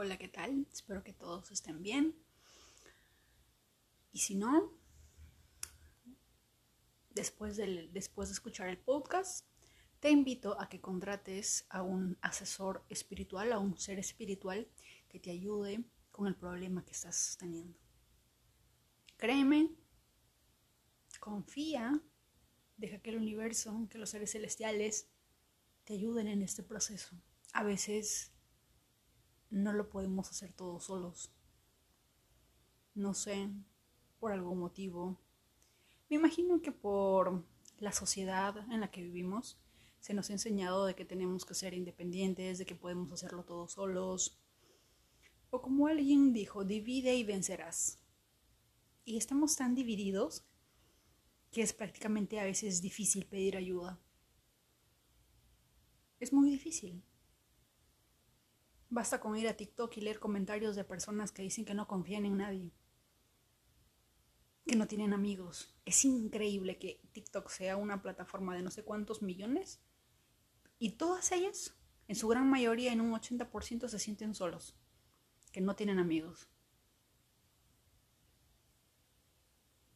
Hola, ¿qué tal? Espero que todos estén bien. Y si no, después, después de escuchar el podcast, te invito a que contrates a un asesor espiritual, a un ser espiritual que te ayude con el problema que estás teniendo. Créeme, confía, deja que el universo, que los seres celestiales te ayuden en este proceso. A veces no lo podemos hacer todos solos. No sé, por algún motivo. Me imagino que por la sociedad en la que vivimos se nos ha enseñado de que tenemos que ser independientes, de que podemos hacerlo todos solos. O como alguien dijo, divide y vencerás. Y estamos tan divididos que es prácticamente a veces difícil pedir ayuda. Es muy difícil. Basta con ir a TikTok y leer comentarios de personas que dicen que no confían en nadie, que no tienen amigos. Es increíble que TikTok sea una plataforma de no sé cuántos millones y todas ellas, en su gran mayoría, en un 80% se sienten solos, que no tienen amigos.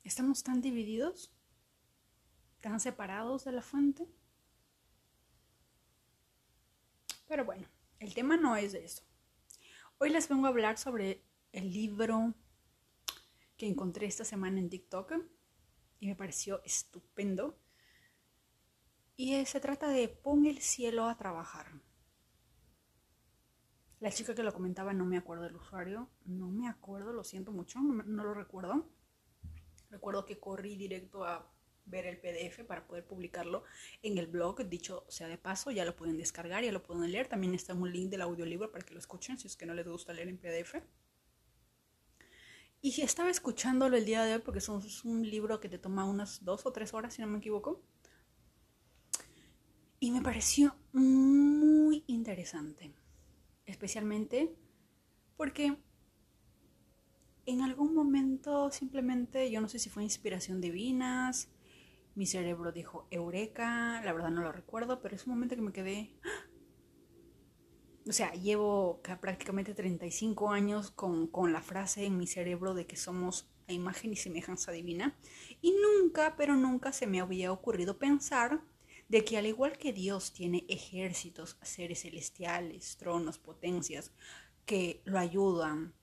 Estamos tan divididos, tan separados de la fuente. Pero bueno. El tema no es de eso. Hoy les vengo a hablar sobre el libro que encontré esta semana en TikTok y me pareció estupendo. Y se trata de Pon el cielo a trabajar. La chica que lo comentaba no me acuerdo del usuario, no me acuerdo, lo siento mucho, no, no lo recuerdo. Recuerdo que corrí directo a ver el PDF para poder publicarlo en el blog. Dicho sea de paso, ya lo pueden descargar, ya lo pueden leer. También está un link del audiolibro para que lo escuchen si es que no les gusta leer en PDF. Y estaba escuchándolo el día de hoy porque es un libro que te toma unas dos o tres horas, si no me equivoco. Y me pareció muy interesante. Especialmente porque en algún momento simplemente, yo no sé si fue inspiración divinas, mi cerebro dijo Eureka, la verdad no lo recuerdo, pero es un momento que me quedé... ¡ah! O sea, llevo prácticamente 35 años con, con la frase en mi cerebro de que somos a imagen y semejanza divina y nunca, pero nunca se me había ocurrido pensar de que al igual que Dios tiene ejércitos, seres celestiales, tronos, potencias, que lo ayudan,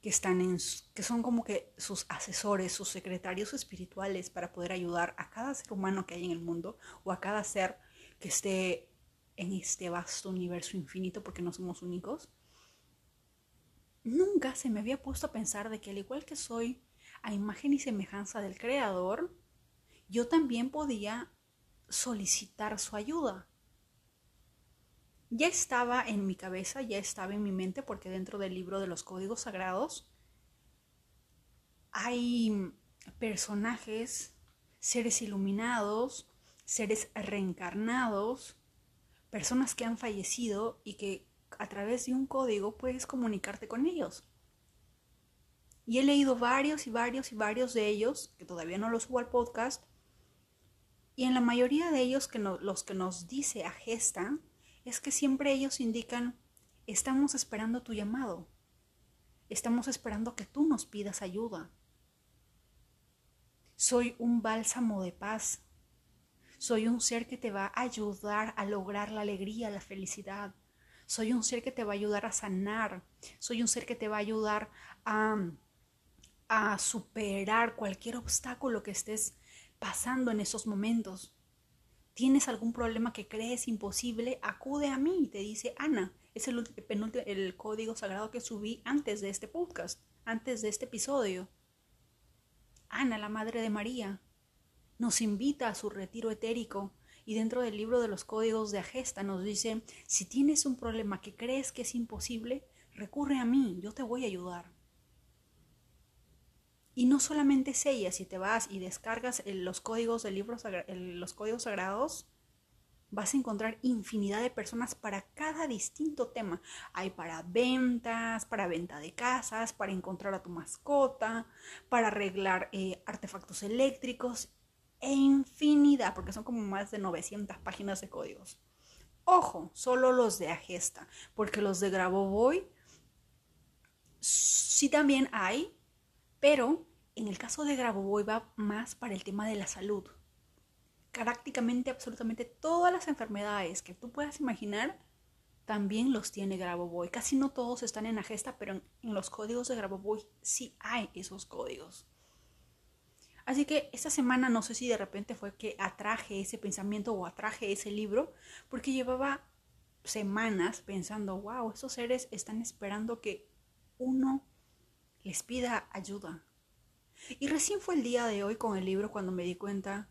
que están en, que son como que sus asesores, sus secretarios espirituales para poder ayudar a cada ser humano que hay en el mundo o a cada ser que esté en este vasto universo infinito porque no somos únicos. Nunca se me había puesto a pensar de que al igual que soy a imagen y semejanza del creador, yo también podía solicitar su ayuda ya estaba en mi cabeza, ya estaba en mi mente, porque dentro del libro de los códigos sagrados hay personajes, seres iluminados, seres reencarnados, personas que han fallecido y que a través de un código puedes comunicarte con ellos. Y he leído varios y varios y varios de ellos, que todavía no los subo al podcast, y en la mayoría de ellos que los que nos dice a Gesta, es que siempre ellos indican, estamos esperando tu llamado, estamos esperando que tú nos pidas ayuda. Soy un bálsamo de paz, soy un ser que te va a ayudar a lograr la alegría, la felicidad. Soy un ser que te va a ayudar a sanar. Soy un ser que te va a ayudar a, a superar cualquier obstáculo que estés pasando en esos momentos tienes algún problema que crees imposible, acude a mí te dice Ana. Es el, el código sagrado que subí antes de este podcast, antes de este episodio. Ana, la Madre de María, nos invita a su retiro etérico y dentro del libro de los códigos de Agesta nos dice, si tienes un problema que crees que es imposible, recurre a mí, yo te voy a ayudar. Y no solamente es ella, si te vas y descargas los códigos del libro, los códigos sagrados, vas a encontrar infinidad de personas para cada distinto tema. Hay para ventas, para venta de casas, para encontrar a tu mascota, para arreglar eh, artefactos eléctricos e infinidad, porque son como más de 900 páginas de códigos. Ojo, solo los de Agesta, porque los de Grabovoi sí también hay, pero en el caso de Grabovoi va más para el tema de la salud. Prácticamente, absolutamente todas las enfermedades que tú puedas imaginar también los tiene Grabovoi. Casi no todos están en la gesta, pero en, los códigos de Grabovoi sí hay esos códigos. Así que esta semana no sé si de repente fue que atraje ese pensamiento o atraje ese libro, porque llevaba semanas pensando, wow, estos seres están esperando que uno les pida ayuda. Y recién fue el día de hoy con el libro cuando me di cuenta,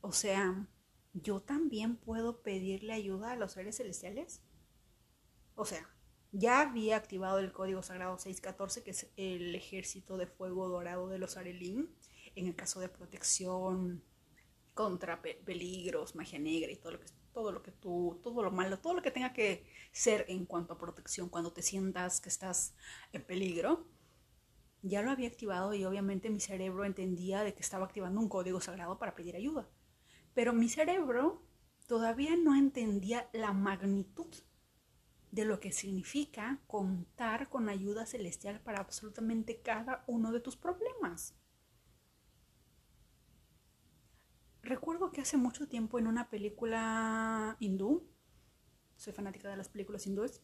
o sea, ¿yo también puedo pedirle ayuda a los seres celestiales? O sea, ya había activado el código sagrado 614, que es el ejército de fuego dorado de los Arelín, en el caso de protección contra peligros, magia negra y todo lo que todo lo que tú, todo lo malo, todo lo que tenga que ser en cuanto a protección cuando te sientas que estás en peligro. Ya lo había activado y obviamente mi cerebro entendía de que estaba activando un código sagrado para pedir ayuda. Pero mi cerebro todavía no entendía la magnitud de lo que significa contar con ayuda celestial para absolutamente cada uno de tus problemas. Recuerdo que hace mucho tiempo en una película hindú, soy fanática de las películas hindúes,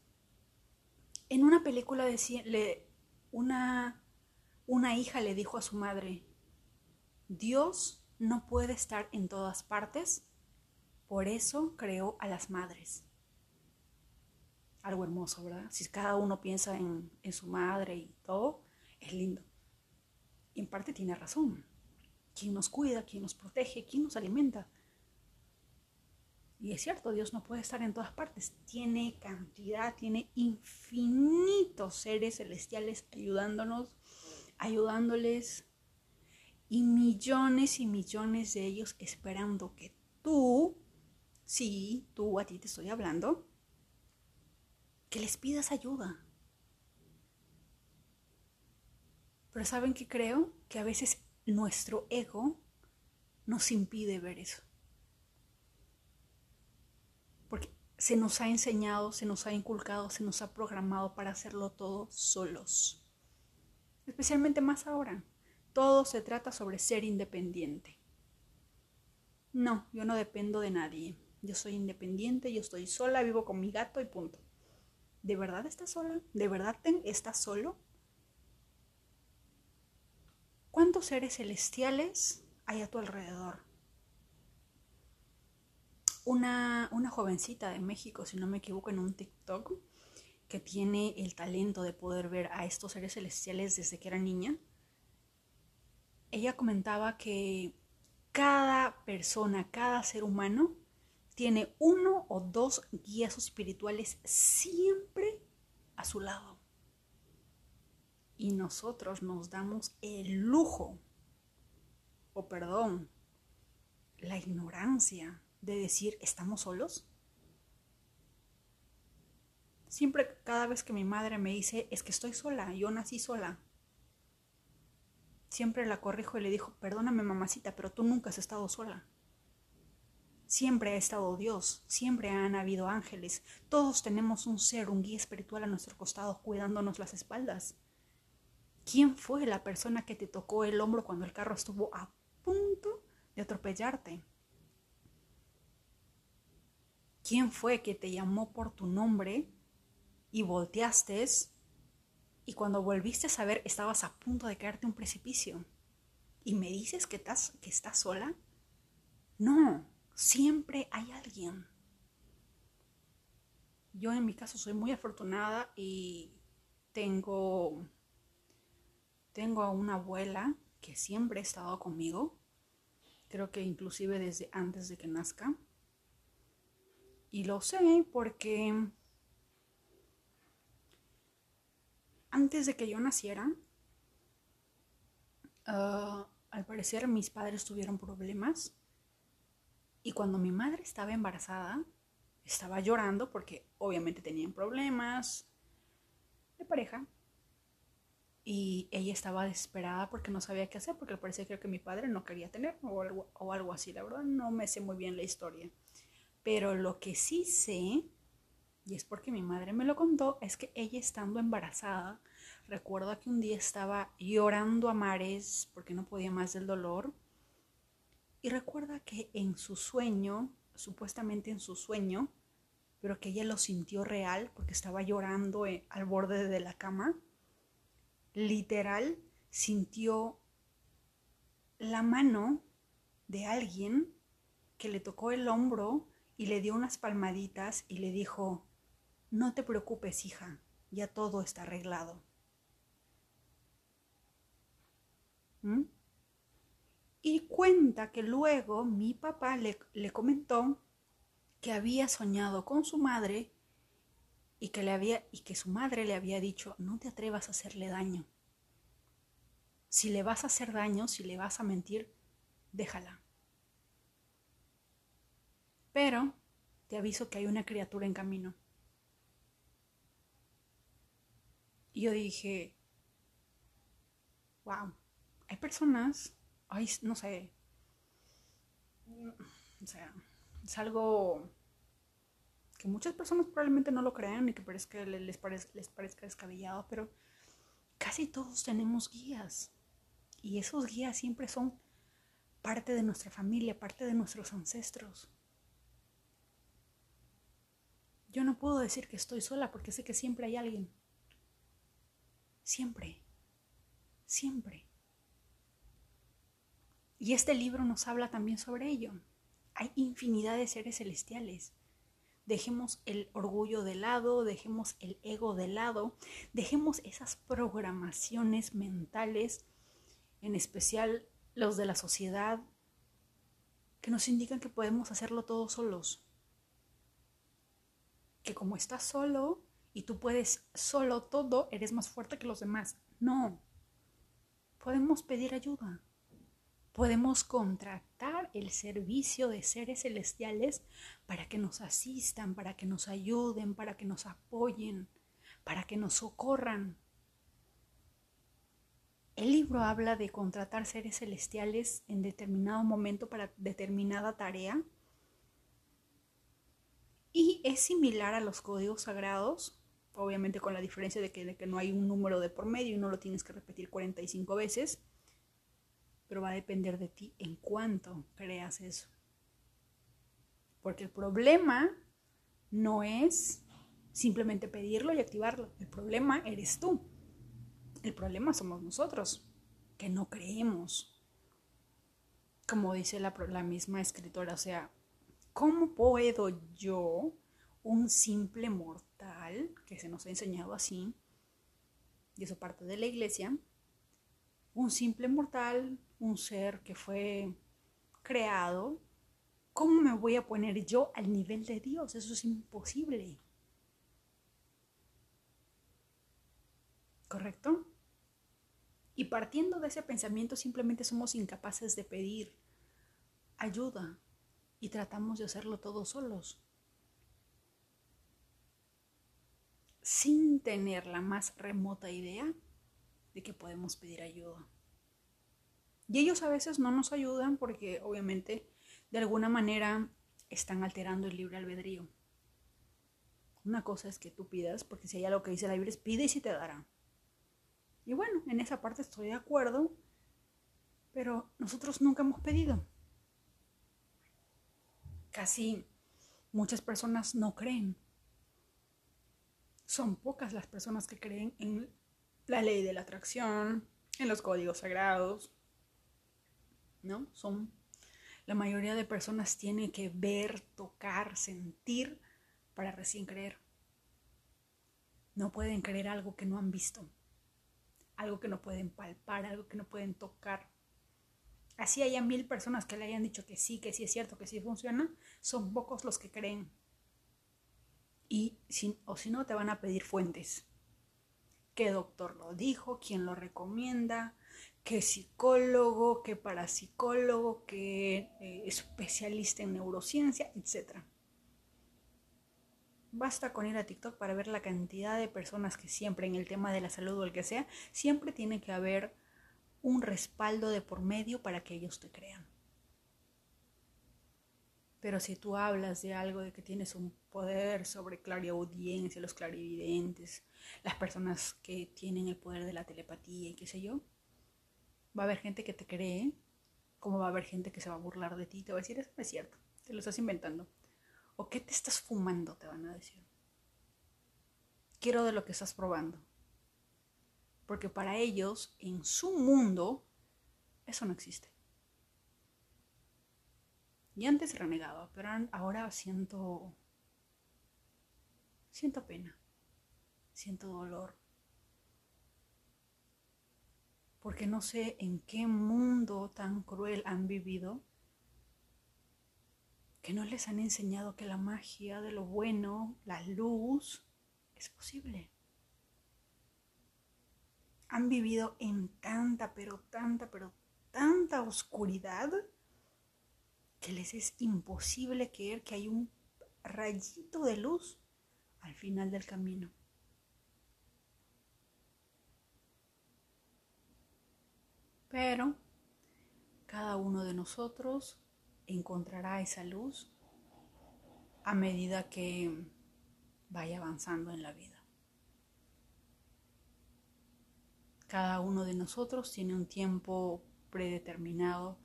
en una película decía, una, una hija le dijo a su madre, Dios no puede estar en todas partes, por eso creó a las madres. Algo hermoso, ¿verdad? Si cada uno piensa en, su madre y todo, es lindo. Y en parte tiene razón. ¿Quién nos cuida? ¿Quién nos protege? ¿Quién nos alimenta? Y es cierto, Dios no puede estar en todas partes. Tiene cantidad, tiene infinitos seres celestiales ayudándonos, ayudándoles y millones y millones de ellos esperando que tú, sí, tú a ti te estoy hablando, que les pidas ayuda. Pero ¿saben qué creo? Que a veces nuestro ego nos impide ver eso. Porque se nos ha enseñado, se nos ha inculcado, se nos ha programado para hacerlo todo solos. Especialmente más ahora todo se trata sobre ser independiente. No, yo no dependo de nadie. Yo soy independiente, yo estoy sola, vivo con mi gato y punto. ¿De verdad estás sola? ¿De verdad estás solo? ¿Cuántos seres celestiales hay a tu alrededor? Una, una jovencita de México, si no me equivoco, en un TikTok, que tiene el talento de poder ver a estos seres celestiales desde que era niña, ella comentaba que cada persona, cada ser humano tiene uno o dos guías espirituales siempre a su lado. Y nosotros nos damos el lujo, o perdón, la ignorancia de decir, ¿estamos solos? Siempre, cada vez que mi madre me dice, es que estoy sola, yo nací sola, Siempre la corrijo y le dijo, perdóname mamacita, pero tú nunca has estado sola. Siempre ha estado Dios, siempre han habido ángeles, todos tenemos un ser, un guía espiritual a nuestro costado cuidándonos las espaldas. ¿Quién fue la persona que te tocó el hombro cuando el carro estuvo a punto de atropellarte? ¿Quién fue que te llamó por tu nombre y volteaste y cuando volviste a saber estabas a punto de caerte un precipicio. ¿Y me dices que estás, que estás sola? No, siempre hay alguien. Yo en mi caso soy muy afortunada y tengo, tengo a una abuela que siempre ha estado conmigo. Creo que inclusive desde antes de que nazca. Y lo sé porque antes de que yo naciera, ah, al parecer mis padres tuvieron problemas y cuando mi madre estaba embarazada, estaba llorando porque obviamente tenían problemas de pareja y ella estaba desesperada porque no sabía qué hacer porque al parecer creo que mi padre no quería tener o algo, o algo así, la verdad no me sé muy bien la historia. Pero lo que sí sé y es porque mi madre me lo contó, es que ella estando embarazada recuerdo que un día estaba llorando a mares porque no podía más del dolor. Y recuerda que en su sueño, supuestamente en su sueño, pero que ella lo sintió real porque estaba llorando eh, al borde de la cama, literal sintió la mano de alguien que le tocó el hombro y le dio unas palmaditas y le dijo, no te preocupes hija, ya todo está arreglado. ¿Mm? Y cuenta que luego mi papá le, le, comentó que había soñado con su madre y que, le había, y que su madre le había dicho, no te atrevas a hacerle daño. Si le vas a hacer daño, si le vas a mentir, déjala. Pero te aviso que hay una criatura en camino. Y yo dije, wow, hay personas, ay, no sé, o sea, es algo que muchas personas probablemente no lo crean y que les parezca descabellado, pero casi todos tenemos guías. Y esos guías siempre son parte de nuestra familia, parte de nuestros ancestros. Yo no puedo decir que estoy sola porque sé que siempre hay alguien. Siempre. Siempre. Y este libro nos habla también sobre ello. Hay infinidad de seres celestiales. Dejemos el orgullo de lado, dejemos el ego de lado, dejemos esas programaciones mentales, en especial los de la sociedad, que nos indican que podemos hacerlo todos solos que como estás solo y tú puedes solo todo, eres más fuerte que los demás. No. Podemos pedir ayuda. Podemos contratar el servicio de seres celestiales para que nos asistan, para que nos ayuden, para que nos apoyen, para que nos socorran. El libro habla de contratar seres celestiales en determinado momento para determinada tarea y es similar a los códigos sagrados, obviamente con la diferencia de que, de que no hay un número de por medio y no lo tienes que repetir 45 veces, pero va a depender de ti en cuánto creas eso. Porque el problema no es simplemente pedirlo y activarlo, el problema eres tú. El problema somos nosotros, que no creemos. Como dice la, la misma escritora, o sea, ¿Cómo puedo yo, un simple mortal, que se nos ha enseñado así, y eso parte de la iglesia, un simple mortal, un ser que fue creado, ¿cómo me voy a poner yo al nivel de Dios? Eso es imposible. ¿Correcto? Y partiendo de ese pensamiento simplemente somos incapaces de pedir ayuda, y tratamos de hacerlo todos solos, sin tener la más remota idea de que podemos pedir ayuda. Y ellos a veces no nos ayudan porque obviamente de alguna manera están alterando el libre albedrío. Una cosa es que tú pidas, porque si hay algo que dice la Biblia es pide y si te dará. Y bueno, en esa parte estoy de acuerdo, pero nosotros nunca hemos pedido casi muchas personas no creen. Son pocas las personas que creen en la ley de la atracción, en los códigos sagrados. ¿No? Son la mayoría de personas tiene que ver, tocar, sentir para recién creer. No pueden creer algo que no han visto, algo que no pueden palpar, algo que no pueden tocar así haya mil personas que le hayan dicho que sí, que sí es cierto, que sí funciona, son pocos los que creen. Y si, o si no, te van a pedir fuentes. ¿Qué doctor lo dijo? ¿Quién lo recomienda? ¿Qué psicólogo? ¿Qué parapsicólogo? ¿Qué eh, especialista en neurociencia? Etcétera. Basta con ir a TikTok para ver la cantidad de personas que siempre en el tema de la salud o el que sea, siempre tiene que haber un respaldo de por medio para que ellos te crean. Pero si tú hablas de algo de que tienes un poder sobre clariaudiencia, los clarividentes, las personas que tienen el poder de la telepatía y qué sé yo, va a haber gente que te cree, como va a haber gente que se va a burlar de ti, te va a decir, eso no es cierto, te lo estás inventando. ¿O qué te estás fumando? Te van a decir. Quiero de lo que estás probando. Porque para ellos, en su mundo, eso no existe. Y antes renegaba, pero ahora siento. Siento pena. Siento dolor. Porque no sé en qué mundo tan cruel han vivido que no les han enseñado que la magia de lo bueno, la luz, es posible. Han vivido en tanta, pero tanta, pero tanta oscuridad que les es imposible creer que hay un rayito de luz al final del camino. Pero cada uno de nosotros encontrará esa luz a medida que vaya avanzando en la vida. Cada uno de nosotros tiene un tiempo predeterminado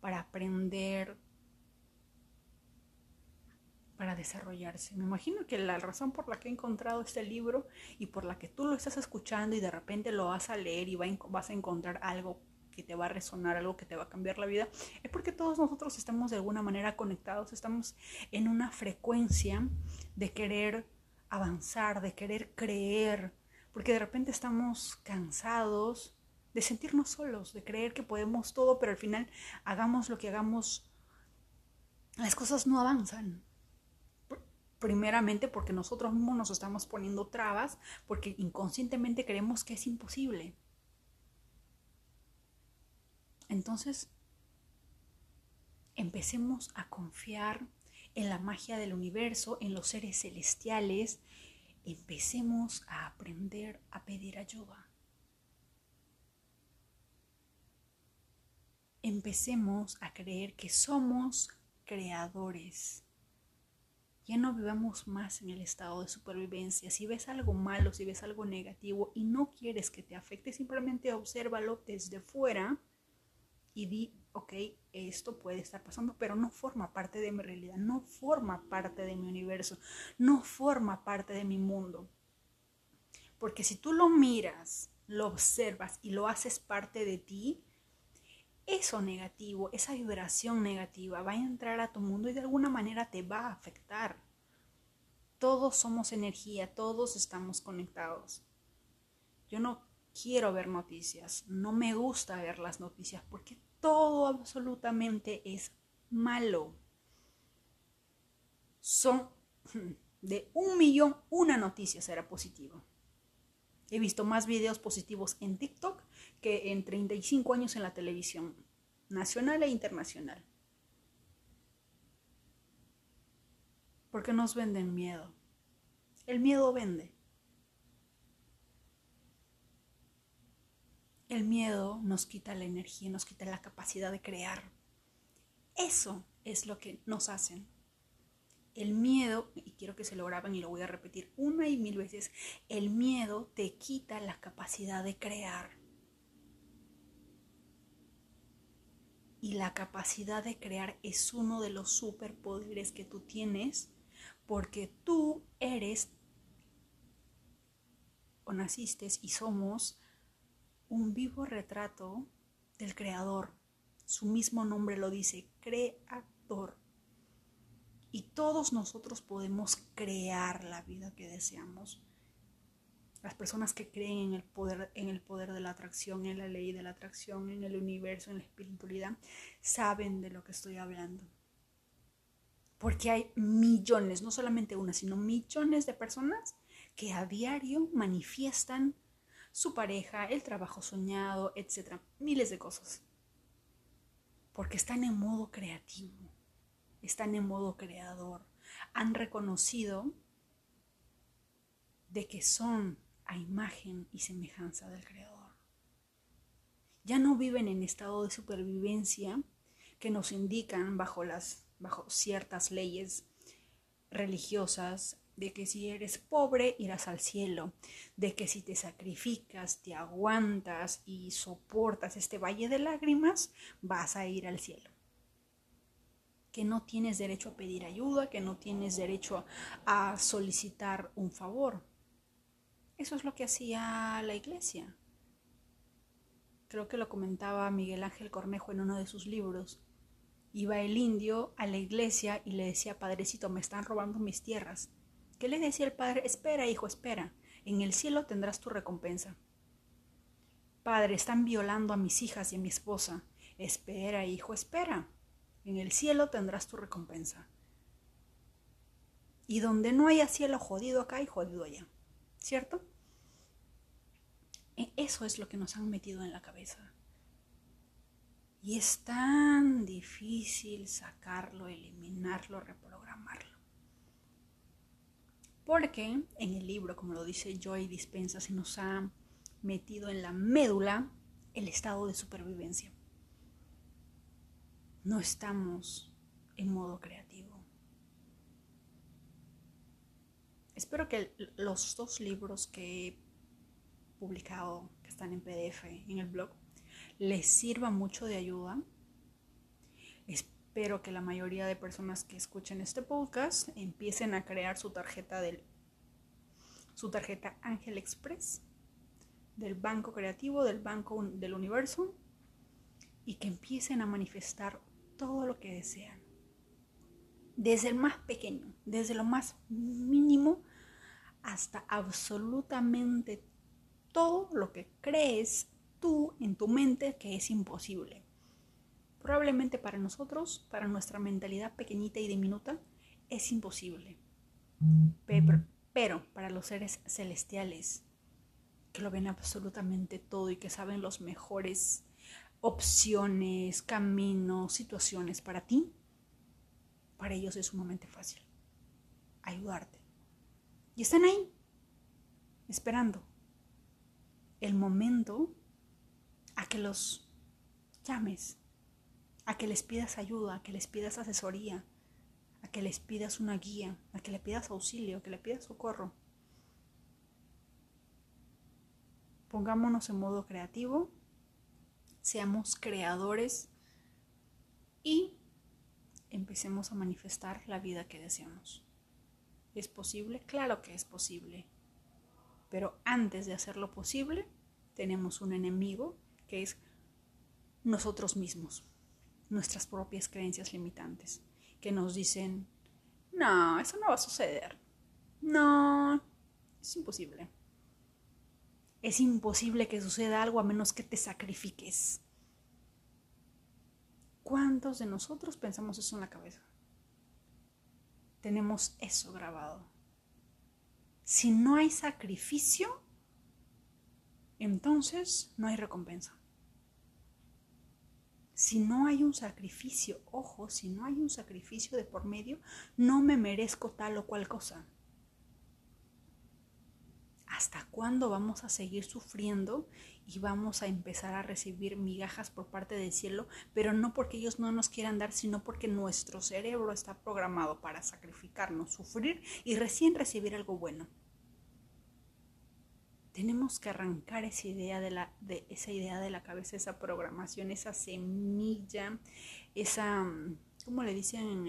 para aprender, para desarrollarse. Me imagino que la razón por la que he encontrado este libro y por la que tú lo estás escuchando y de repente lo vas a leer y vas a encontrar algo que te va a resonar, algo que te va a cambiar la vida, es porque todos nosotros estamos de alguna manera conectados, estamos en una frecuencia de querer avanzar, de querer creer, porque de repente estamos cansados de sentirnos solos, de creer que podemos todo, pero al final hagamos lo que hagamos, las cosas no avanzan. Primeramente porque nosotros mismos nos estamos poniendo trabas, porque inconscientemente creemos que es imposible. Entonces, empecemos a confiar en la magia del universo, en los seres celestiales, empecemos a aprender a pedir ayuda. Empecemos a creer que somos creadores. Ya no vivamos más en el estado de supervivencia. Si ves algo malo, si ves algo negativo y no quieres que te afecte, simplemente obsérvalo desde fuera y di, ok, esto puede estar pasando, pero no forma parte de mi realidad, no forma parte de mi universo, no forma parte de mi mundo. Porque si tú lo miras, lo observas y lo haces parte de ti, eso negativo, esa vibración negativa va a entrar a tu mundo y de alguna manera te va a afectar. Todos somos energía, todos estamos conectados. Yo no quiero ver noticias, no me gusta ver las noticias porque todo absolutamente es malo. Son de un millón, una noticia será positiva. He visto más videos positivos en TikTok que en 35 años en la televisión nacional e internacional. Porque nos venden miedo. El miedo vende. El miedo nos quita la energía, nos quita la capacidad de crear. Eso es lo que nos hacen. El miedo, y quiero que se lo graben y lo voy a repetir una y mil veces, el miedo te quita la capacidad de crear. Y la capacidad de crear es uno de los superpoderes que tú tienes porque tú eres o naciste y somos un vivo retrato del creador. Su mismo nombre lo dice, creador. Y todos nosotros podemos crear la vida que deseamos. Las personas que creen en el poder, en el poder de la atracción, en la ley de la atracción, en el universo, en la espiritualidad, saben de lo que estoy hablando. Porque hay millones, no solamente una, sino millones de personas que a diario manifiestan su pareja, el trabajo soñado, etc. Miles de cosas. Porque están en modo creativo, están en modo creador. Han reconocido de que son a imagen y semejanza del creador. Ya no viven en estado de supervivencia que nos indican bajo las bajo ciertas leyes religiosas de que si eres pobre irás al cielo, de que si te sacrificas, te aguantas y soportas este valle de lágrimas, vas a ir al cielo. Que no tienes derecho a pedir ayuda, que no tienes derecho a solicitar un favor. Eso es lo que hacía la iglesia. Creo que lo comentaba Miguel Ángel Cornejo en uno de sus libros. Iba el indio a la iglesia y le decía, Padrecito, me están robando mis tierras ¿Qué le decía el padre? Espera, hijo, espera. En el cielo tendrás tu recompensa. Padre, están violando a mis hijas y a mi esposa. Espera, hijo, espera. En el cielo tendrás tu recompensa. Y donde no haya cielo jodido acá y jodido allá. ¿Cierto? E, eso es lo que nos han metido en la cabeza. Y es tan difícil sacarlo, eliminarlo, reprogramarlo. Porque en el libro, como lo dice Joy Dispensa, se nos ha metido en la médula el estado de supervivencia. No estamos en modo creativo. Espero que los dos libros que he publicado, que están en PDF en el blog, les sirva mucho de ayuda Espero que la mayoría de personas que escuchen este podcast empiecen a crear su tarjeta del su tarjeta Ángel Express del Banco Creativo, del Banco del Universo y que empiecen a manifestar todo lo que desean. Desde el más pequeño, desde lo más mínimo hasta absolutamente todo lo que crees tú en tu mente que es imposible. Probablemente para nosotros, para nuestra mentalidad pequeñita y diminuta, es imposible. Pero, para los seres celestiales, que lo ven absolutamente todo y que saben los mejores opciones, caminos, situaciones para ti, para ellos es sumamente fácil ayudarte. Y están ahí, esperando el momento a que los llames a que les pidas ayuda, a que les pidas asesoría, a que les pidas una guía, a que le pidas auxilio, a que le pidas socorro. Pongámonos en modo creativo, seamos creadores y empecemos a manifestar la vida que deseamos. ¿Es posible? Claro que es posible. Pero antes de hacerlo posible, tenemos un enemigo que es nosotros mismos nuestras propias creencias limitantes, que nos dicen, no, eso no va a suceder. No, es imposible. Es imposible que suceda algo a menos que te sacrifiques. ¿Cuántos de nosotros pensamos eso en la cabeza? Tenemos eso grabado. Si no hay sacrificio, entonces no hay recompensa si no hay un sacrificio, ojo, si no hay un sacrificio de por medio, no me merezco tal o cual cosa. ¿Hasta cuándo vamos a seguir sufriendo y vamos a empezar a recibir migajas por parte del cielo, pero no porque ellos no nos quieran dar, sino porque nuestro cerebro está programado para sacrificarnos, sufrir y recién recibir algo bueno? tenemos que arrancar esa idea de la, esa idea de la cabeza, esa programación, esa semilla, esa, ¿cómo le dicen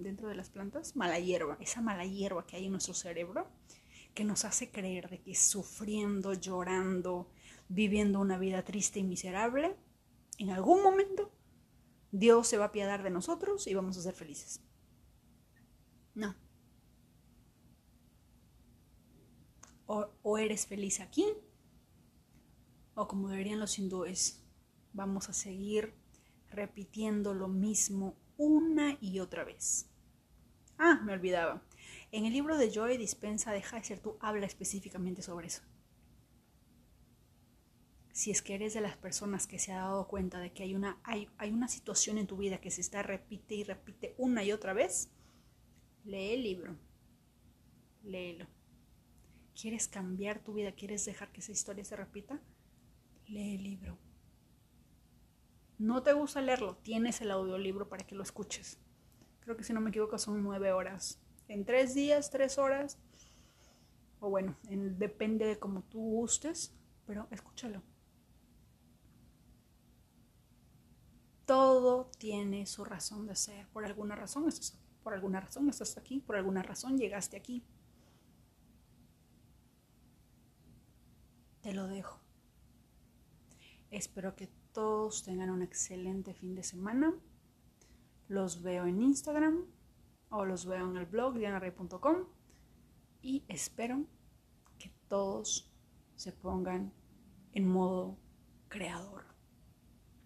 dentro de las plantas? Mala hierba, esa mala hierba que hay en nuestro cerebro, que nos hace creer de que sufriendo, llorando, viviendo una vida triste y miserable, en algún momento Dios se va a apiadar de nosotros y vamos a ser felices. No. o, eres feliz aquí, o como dirían los hindúes, vamos a seguir repitiendo lo mismo una y otra vez. Ah, me olvidaba. En el libro de Joy Dispensa de Heiser tú habla específicamente sobre eso. Si es que eres de las personas que se ha dado cuenta de que hay una, hay, hay una situación en tu vida que se está repite y repite una y otra vez, lee el libro. Léelo. ¿Quieres cambiar tu vida? ¿Quieres dejar que esa historia se repita? Lee el libro. No te gusta leerlo, tienes el audiolibro para que lo escuches. Creo que si no me equivoco son nueve horas. En tres días, tres horas. O bueno, depende de cómo tú gustes, pero escúchalo. Todo tiene su razón de ser. Por alguna razón estás aquí. Por alguna razón estás aquí. Por alguna razón llegaste aquí. Te lo dejo. Espero que todos tengan un excelente fin de semana. Los veo en Instagram o los veo en el blog dianarey.com y espero que todos se pongan en modo creador.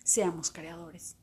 Seamos creadores.